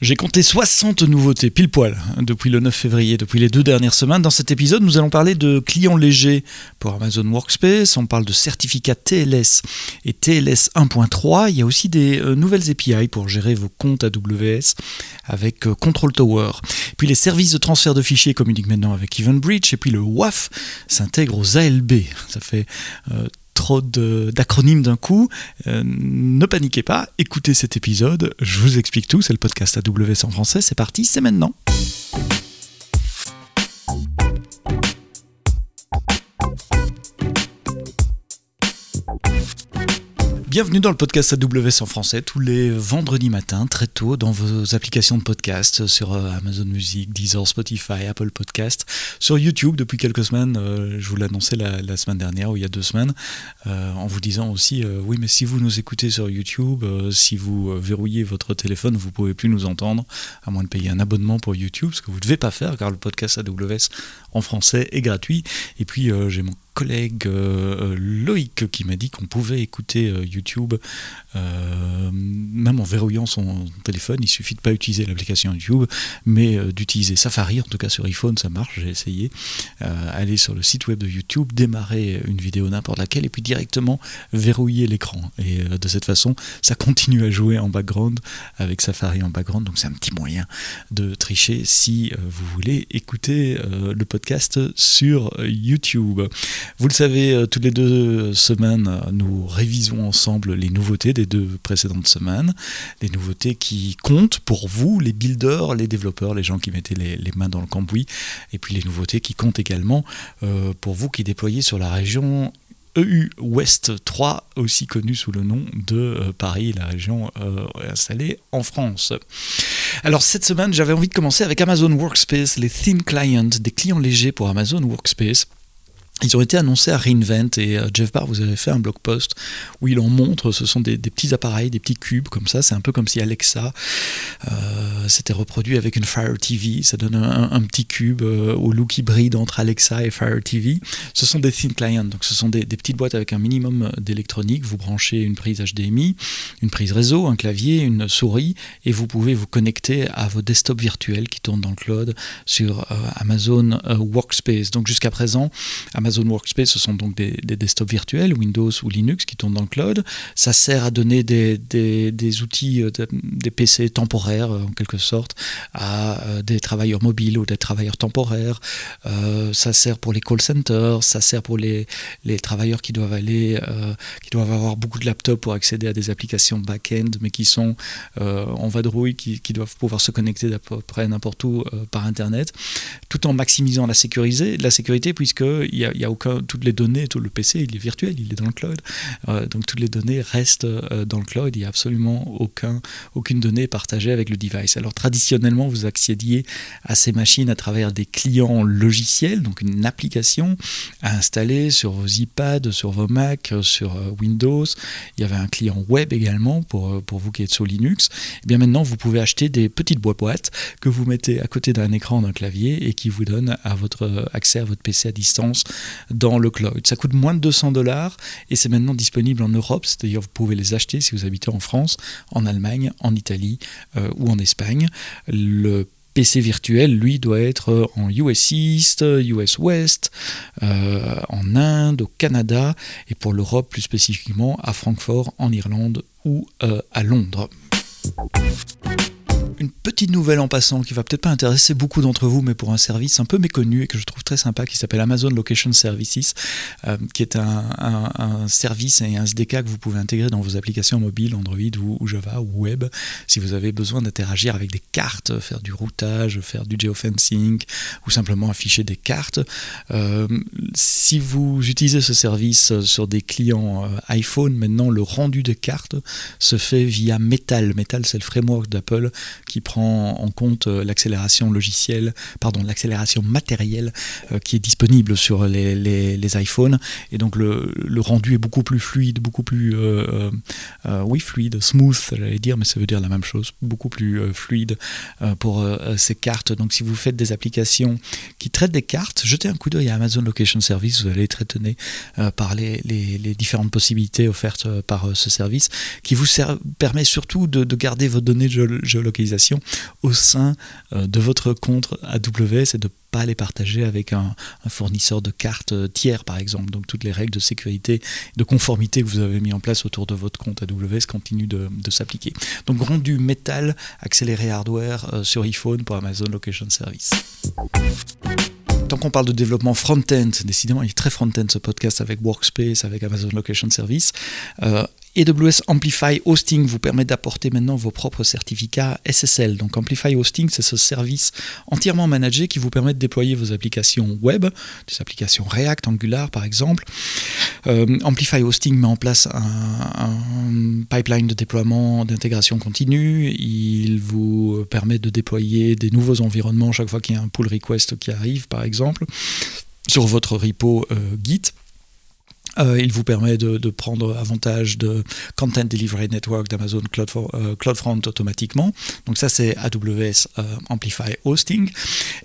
J'ai compté 60 nouveautés pile poil depuis le 9 février, depuis les deux dernières semaines. Dans cet épisode, nous allons parler de clients légers pour Amazon Workspace, on parle de certificats TLS et TLS 1.3. Il y a aussi des euh, nouvelles API pour gérer vos comptes AWS avec euh, Control Tower. Puis les services de transfert de fichiers communiquent maintenant avec EventBridge et puis le WAF s'intègre aux ALB. Ça fait euh, trop d'acronymes d'un coup. Euh, ne paniquez pas, écoutez cet épisode, je vous explique tout, c'est le podcast AWS en français, c'est parti, c'est maintenant. Bienvenue dans le podcast AWS en français tous les vendredis matins, très tôt, dans vos applications de podcast sur euh, Amazon Music, Deezer, Spotify, Apple Podcast, sur YouTube depuis quelques semaines. Euh, je vous l'annonçais la, la, semaine dernière ou il y a deux semaines, euh, en vous disant aussi oui, mais si vous nous écoutez sur YouTube, si vous verrouillez votre téléphone, vous pouvez plus nous entendre, à moins de payer un abonnement pour YouTube, ce que vous ne devez pas faire car le podcast AWS en français est gratuit. Et puis j'ai mon collègue euh, Loïc qui m'a dit qu'on pouvait écouter euh, YouTube euh, même en verrouillant son téléphone. Il suffit de pas utiliser l'application YouTube, mais d'utiliser Safari. En tout cas sur iPhone, ça marche. J'ai essayé. aller sur le site web de YouTube, démarrer une vidéo n'importe laquelle et puis directement verrouiller l'écran. Et de cette façon, ça continue à jouer en background avec Safari en background. Donc c'est un petit moyen de tricher si vous voulez écouter le podcast sur YouTube. Vous le savez, euh, toutes les deux semaines, euh, nous révisons ensemble les nouveautés des deux précédentes semaines, les nouveautés qui comptent pour vous, les builders, les développeurs, les gens qui mettaient les, mains dans le cambouis, et puis les nouveautés qui comptent également euh, pour vous qui déployez sur la région EU Ouest 3, aussi connue sous le nom de Paris, la région installée en France. Alors cette semaine, j'avais envie de commencer avec Amazon Workspace, les Thin Clients, des clients légers pour Amazon Workspace. Ils ont été annoncés à Reinvent et euh, Jeff Barr, vous avez fait un blog post où il en montre. Ce sont des, petits appareils, des petits cubes comme ça. C'est un peu comme si Alexa euh, s'était reproduit avec une Fire TV. Ça donne un, petit cube euh, au look hybride entre Alexa et Fire TV. Ce sont des thin clients, donc ce sont des, petites boîtes avec un minimum d'électronique. Vous branchez une prise HDMI, une prise réseau, un clavier, une souris et vous pouvez vous connecter à vos desktops virtuels qui tournent dans le cloud sur Amazon Workspace. Donc jusqu'à présent, Amazon Amazon Workspace, ce sont donc des, desktops virtuels, Windows ou Linux, qui tournent dans le cloud. Ça sert à donner des, des, outils, euh, des PC temporaires, euh, en quelque sorte, à euh, des travailleurs mobiles ou des travailleurs temporaires. ça sert pour les call centers, ça sert pour les, les travailleurs qui doivent aller, qui doivent avoir beaucoup de laptops pour accéder à des applications back-end, mais qui sont en vadrouille, qui, qui, doivent pouvoir se connecter d'à peu près n'importe où par Internet, tout en maximisant la sécurité, la sécurité puisqu'il y a, il y a aucun, toutes les données, tout le PC, il est virtuel, il est dans le cloud. Euh, donc toutes les données restent euh, dans le cloud. Il n'y a absolument aucun, aucune donnée partagée avec le device. Alors traditionnellement, vous accédiez à ces machines à travers des clients logiciels, donc une application à installer sur vos iPads, sur vos Mac, sur euh, Windows. Il y avait un client web également pour, pour vous qui êtes sur Linux. Et eh bien maintenant, vous pouvez acheter des petites boîtes que vous mettez à côté d'un écran d'un clavier et qui vous donnent à votre accès à votre PC à distance dans le cloud. Ça coûte moins de 200 dollars et c'est maintenant disponible en Europe, c'est-à-dire vous pouvez les acheter si vous habitez en France, en Allemagne, en Italie euh, ou en Espagne. Le PC virtuel, lui, doit être en US East, US West, euh, en Inde, au Canada, et pour l'Europe plus spécifiquement à Francfort, en Irlande ou euh, à Londres une petite nouvelle en passant qui va peut-être pas intéresser beaucoup d'entre vous, mais pour un service un peu méconnu et que je trouve très sympa qui s'appelle Amazon Location Services, euh, qui est un, service et un SDK que vous pouvez intégrer dans vos applications mobiles, Android ou, Java ou web, si vous avez besoin d'interagir avec des cartes, faire du routage, faire du geofencing ou simplement afficher des cartes. Euh, si vous utilisez ce service sur des clients euh, iPhone, maintenant le rendu des cartes se fait via Metal. Metal, c'est le framework d'Apple qui prend en compte euh, l'accélération logicielle, pardon, l'accélération matérielle euh, qui est disponible sur les, les, iPhones. Et donc le, le, rendu est beaucoup plus fluide, beaucoup plus, euh, oui, fluide, smooth, j'allais dire, mais ça veut dire la même chose, beaucoup plus fluide pour ces cartes. Donc si vous faites des applications qui traitent des cartes, jetez un coup d'œil à Amazon Location Service, vous allez être étonné par les, les, différentes possibilités offertes par ce service qui vous permet surtout de, de garder vos données de géolocalisation au sein de votre compte AWS et de pas les partager avec un, fournisseur de cartes tiers par exemple. Donc toutes les règles de sécurité, de conformité que vous avez mis en place autour de votre compte AWS continuent de, s'appliquer. Donc rendu métal, accéléré hardware sur iPhone pour Amazon Location Service. Tant qu'on parle de développement front-end, décidément il est très front-end ce podcast avec Workspace, avec Amazon Location Service. Euh, AWS Amplify Hosting vous permet d'apporter maintenant vos propres certificats SSL. Donc Amplify Hosting, c'est ce service entièrement managé qui vous permet de déployer vos applications web, des applications React, Angular par exemple. Euh, Amplify Hosting met en place un, pipeline de déploiement d'intégration continue. Il vous permet de déployer des nouveaux environnements chaque fois qu'il y a un pull request qui arrive par exemple sur votre repo euh, Git. Euh, il vous permet de, prendre avantage de Content Delivery Network d'Amazon euh, CloudFront automatiquement. Donc ça c'est AWS euh, Amplify Hosting.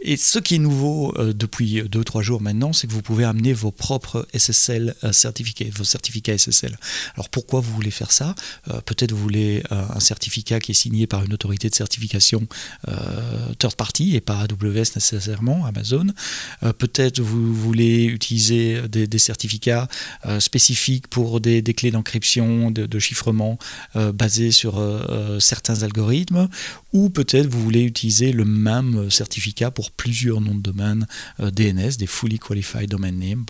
Et ce qui est nouveau depuis 2-3 jours maintenant, c'est que vous pouvez amener vos propres SSL certificats, vos certificats SSL. Alors pourquoi vous voulez faire ça? Peut-être vous voulez un certificat qui est signé par une autorité de certification third party et pas AWS nécessairement, Amazon. Peut-être vous voulez utiliser des certificats euh, spécifiques pour des, clés d'encryption, de, chiffrement euh, basées sur euh, certains algorithmes, ou peut-être vous voulez utiliser le même certificat pour plusieurs noms de domaine DNS, des Fully Qualified Domain Name,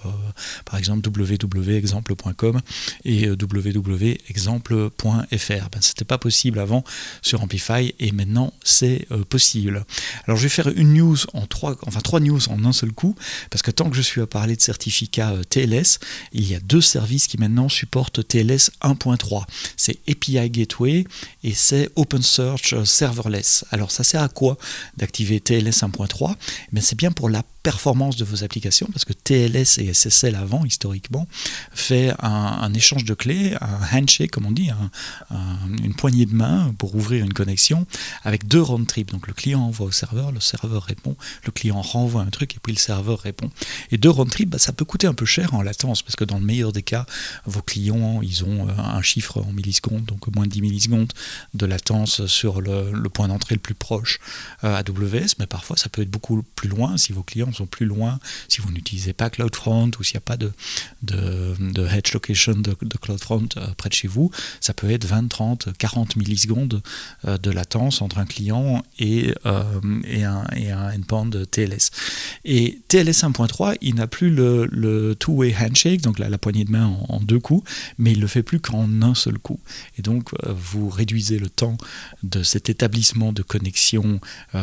par exemple www.exemple.com et www.exemple.fr. Ben, Ce n'était pas possible avant sur Amplify et maintenant c'est possible. Alors je vais faire une news en trois, enfin trois news en un seul coup, parce que tant que je suis à parler de certificat TLS, il y a deux services qui maintenant supportent TLS 1.3. C'est API Gateway et c'est OpenSearch Serverless. Alors ça sert à quoi d'activer TLS 1.3 eh C'est bien pour la performance de vos applications, parce que TLS et SSL avant, historiquement, fait un, échange de clés, un handshake, comme on dit, une poignée de main pour ouvrir une connexion, avec deux round trips. Donc le client envoie au serveur, le serveur répond, le client renvoie un truc, et puis le serveur répond. Et deux round trips, bah, ça peut coûter un peu cher en latence, parce que dans le meilleur des cas, vos clients, ils ont euh, un chiffre en millisecondes, donc moins de 10 millisecondes de latence sur le, point d'entrée le plus proche euh, AWS, mais parfois ça peut être beaucoup plus loin si vos clients sont plus loin, si vous n'utilisez pas CloudFront ou s'il n'y a pas de, de, de hedge location de, CloudFront euh, près de chez vous, ça peut être 20, 30, 40 millisecondes euh, de latence entre un client et, euh, et, un, et un endpoint TLS. Et TLS 1.3, il n'a plus le, le two-way handshake, donc la, la, poignée de main en, deux coups, mais il le fait plus qu'en un seul coup. Et donc, vous réduisez le temps de cet établissement de connexion,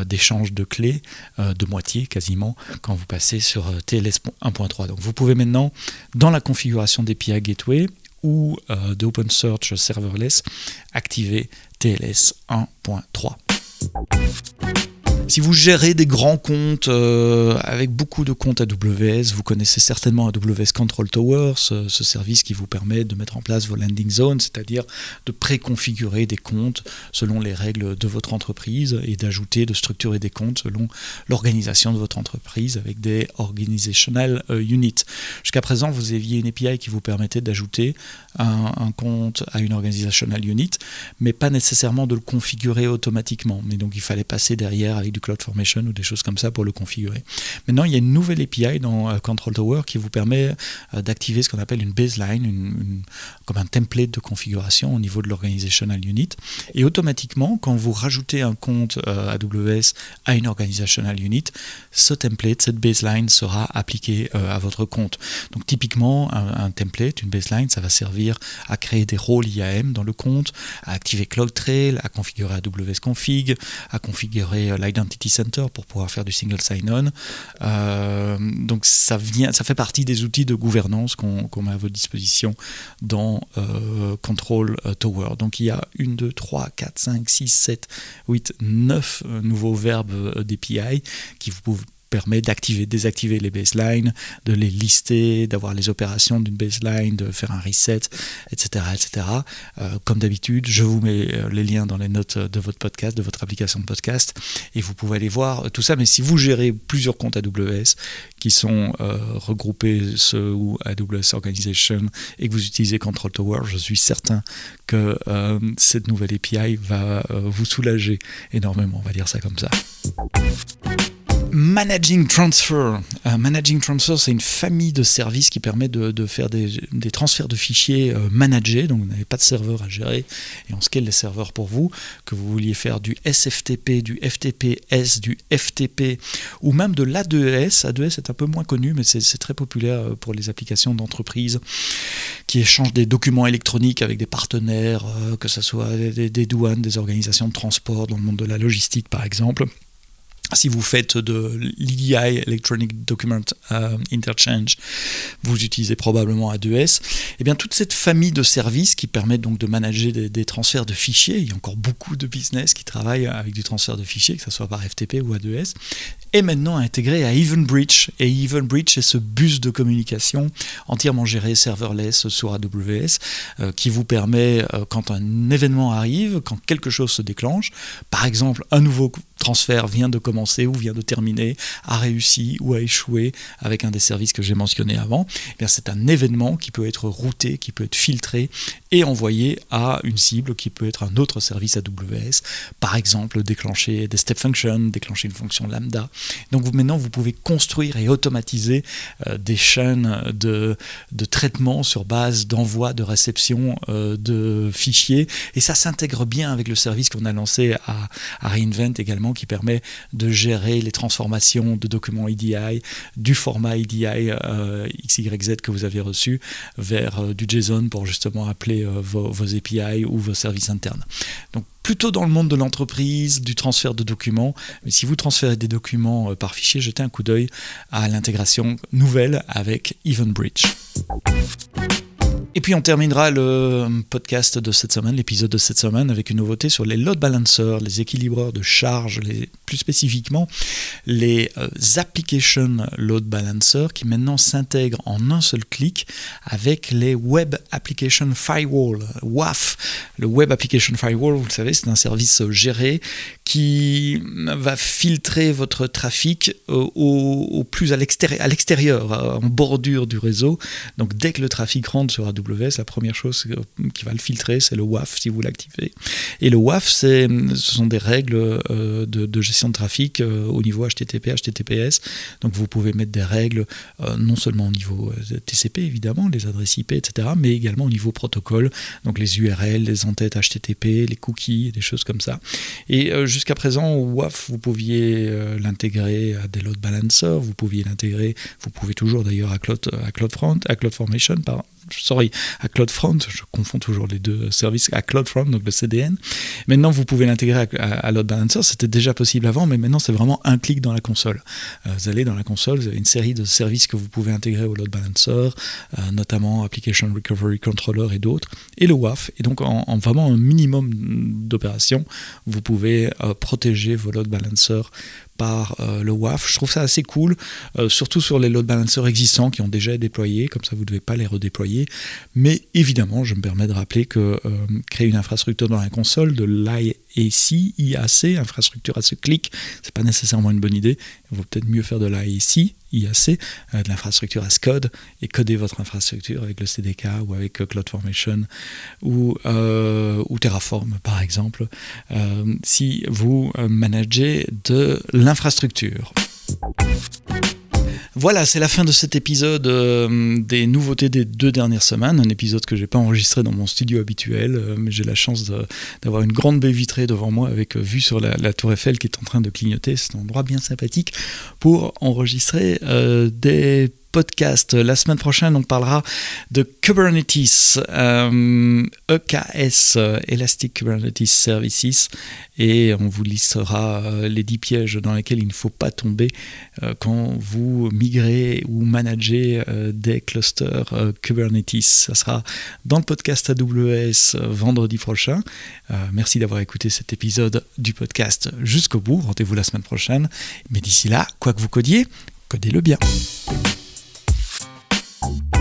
d'échange de clés, de moitié quasiment, quand vous passez sur euh, TLS 1.3. Donc vous pouvez maintenant, dans la configuration d'API Gateway ou euh, d'OpenSearch Serverless, activer TLS 1.3. Si vous gérez des grands comptes euh, avec beaucoup de comptes AWS, vous connaissez certainement AWS Control Tower, ce, service qui vous permet de mettre en place vos landing zones, c'est-à-dire de préconfigurer des comptes selon les règles de votre entreprise et d'ajouter, de structurer des comptes selon l'organisation de votre entreprise avec des organizational euh, units. Jusqu'à présent, vous aviez une API qui vous permettait d'ajouter un, compte à une organizational unit, mais pas nécessairement de le configurer automatiquement. Mais donc il fallait passer derrière avec du CloudFormation ou des choses comme ça pour le configurer. Maintenant, il y a une nouvelle API dans euh, Control Tower qui vous permet euh, d'activer ce qu'on appelle une baseline, comme un template de configuration au niveau de l'organizational unit. Et automatiquement, quand vous rajoutez un compte euh, AWS à une organizational unit, ce template, cette baseline sera appliquée à votre compte. Donc typiquement, un, template, une baseline, ça va servir à créer des rôles IAM dans le compte, à activer CloudTrail, à configurer AWS Config, à configurer l'identity Center pour pouvoir faire du single sign-on. Euh, donc ça, vient, ça fait partie des outils de gouvernance qu'on met à votre disposition dans euh, Control euh, Tower. Donc il y a 1, 2, 3, 4, 5, 6, 7, 8, 9 nouveaux verbes d'API qui vous permet d'activer, désactiver les baselines, de les lister, d'avoir les opérations d'une baseline, de faire un reset, etc. etc. Euh, comme d'habitude, je vous mets euh, les liens dans les notes de votre podcast, de votre application de podcast, et vous pouvez aller voir tout ça. Mais si vous gérez plusieurs comptes AWS qui sont euh, regroupés sous AWS Organization et que vous utilisez Control Tower, je suis certain que cette nouvelle API va vous soulager énormément, on va dire ça comme ça. Managing Transfer. Euh, Managing Transfer, c'est une famille de services qui permet de, faire des, transferts de fichiers euh, managés. Donc, vous n'avez pas de serveur à gérer et on scale les serveurs pour vous. Que vous vouliez faire du SFTP, du FTPS, du FTP ou même de l'A2S. A2S est un peu moins connu, mais c'est très populaire euh, pour les applications d'entreprise qui échangent des documents électroniques avec des partenaires, que ce soit des douanes, des organisations de transport dans le monde de la logistique, par exemple si vous faites de l'EDI, Electronic Document euh, Interchange, vous utilisez probablement A2S. Et eh bien toute cette famille de services qui permettent donc de manager des, transferts de fichiers, il y a encore beaucoup de business qui travaillent avec du transfert de fichiers, que ce soit par FTP ou A2S, est maintenant intégré à EvenBridge. Et EvenBridge est ce bus de communication entièrement géré serverless sur AWS euh, qui vous permet, euh, quand un événement arrive, quand quelque chose se déclenche, par exemple un nouveau transfert vient de commencer ou vient de terminer, a réussi ou a échoué avec un des services que j'ai mentionné avant, eh c'est un événement qui peut être routé, qui peut être filtré et envoyé à une cible qui peut être un autre service AWS, par exemple déclencher des step functions, déclencher une fonction lambda. Donc vous, maintenant, vous pouvez construire et automatiser euh, des chaînes de, traitement sur base d'envoi, de réception euh, de fichiers. Et ça s'intègre bien avec le service qu'on a lancé à Reinvent également qui permet de gérer les transformations de documents EDI du format EDI euh, XYZ que vous avez reçu vers euh, du JSON pour justement appeler euh, vos, vos, API ou vos services internes. Donc plutôt dans le monde de l'entreprise, du transfert de documents. Mais si vous transférez des documents par fichier, jetez un coup d'œil à l'intégration nouvelle avec EvenBridge. Et puis on terminera le podcast de cette semaine, l'épisode de cette semaine, avec une nouveauté sur les load balancers, les équilibreurs de charge, les, plus spécifiquement les euh, application load balancers qui maintenant s'intègrent en un seul clic avec les Web Application Firewall, WAF. Le Web Application Firewall, vous le savez, c'est un service géré qui va filtrer votre trafic euh, au, plus à l'extérieur, en bordure du réseau. Donc dès que le trafic rentre sur AWS, la première chose qui va le filtrer, c'est le WAF si vous l'activez. Et le WAF, ce sont des règles euh, de, gestion de trafic euh, au niveau HTTP, HTTPS. Donc vous pouvez mettre des règles non seulement au niveau TCP évidemment, les adresses IP, etc., mais également au niveau protocole, donc les URL, les entêtes HTTP, les cookies, des choses comme ça. Et jusqu'à présent, WAF, vous pouviez euh, l'intégrer à des load balancers, vous pouviez l'intégrer, vous pouvez toujours d'ailleurs à, Cloud, à CloudFront, à CloudFormation, par, sorry, à CloudFront, je confonds toujours les deux services, à CloudFront, donc le CDN. Maintenant, vous pouvez l'intégrer à, Load Balancer, c'était déjà possible avant, mais maintenant c'est vraiment un clic dans la console. Euh, vous allez dans la console, vous avez une série de services que vous pouvez intégrer au Load Balancer, euh, notamment Application Recovery Controller et d'autres, et le WAF. Et donc, en, vraiment un minimum d'opérations, vous pouvez euh, protéger vos Load Balancers euh, le WAF. Je trouve ça assez cool, euh, surtout sur les load balancers existants qui ont déjà été déployés, comme ça vous ne devez pas les redéployer. Mais évidemment, je me permets de rappeler que euh, créer une infrastructure dans la console de l'IAC, IAC, infrastructure à ce clic, c'est pas nécessairement une bonne idée. Il vaut peut-être mieux faire de l'IAC, IAC, de l'infrastructure as code, et coder votre infrastructure avec le CDK ou avec CloudFormation ou, ou Terraform par exemple, si vous managez de l'infrastructure infrastructure. Voilà, c'est la fin de cet épisode euh, des nouveautés des deux dernières semaines. Un épisode que j'ai pas enregistré dans mon studio habituel, euh, mais j'ai la chance d'avoir une grande baie vitrée devant moi avec euh, vue sur la, tour Eiffel qui est en train de clignoter. C'est un endroit bien sympathique pour enregistrer des podcast. La semaine prochaine, on parlera de Kubernetes, EKS, Elastic Kubernetes Services, et on vous listera les 10 pièges dans lesquels il ne faut pas tomber quand vous migrez ou managez des clusters Kubernetes. Ça sera dans le podcast AWS vendredi prochain. merci d'avoir écouté cet épisode du podcast jusqu'au bout. Rendez-vous la semaine prochaine. Mais d'ici là, quoi que vous codiez, codez-le bien. Bye.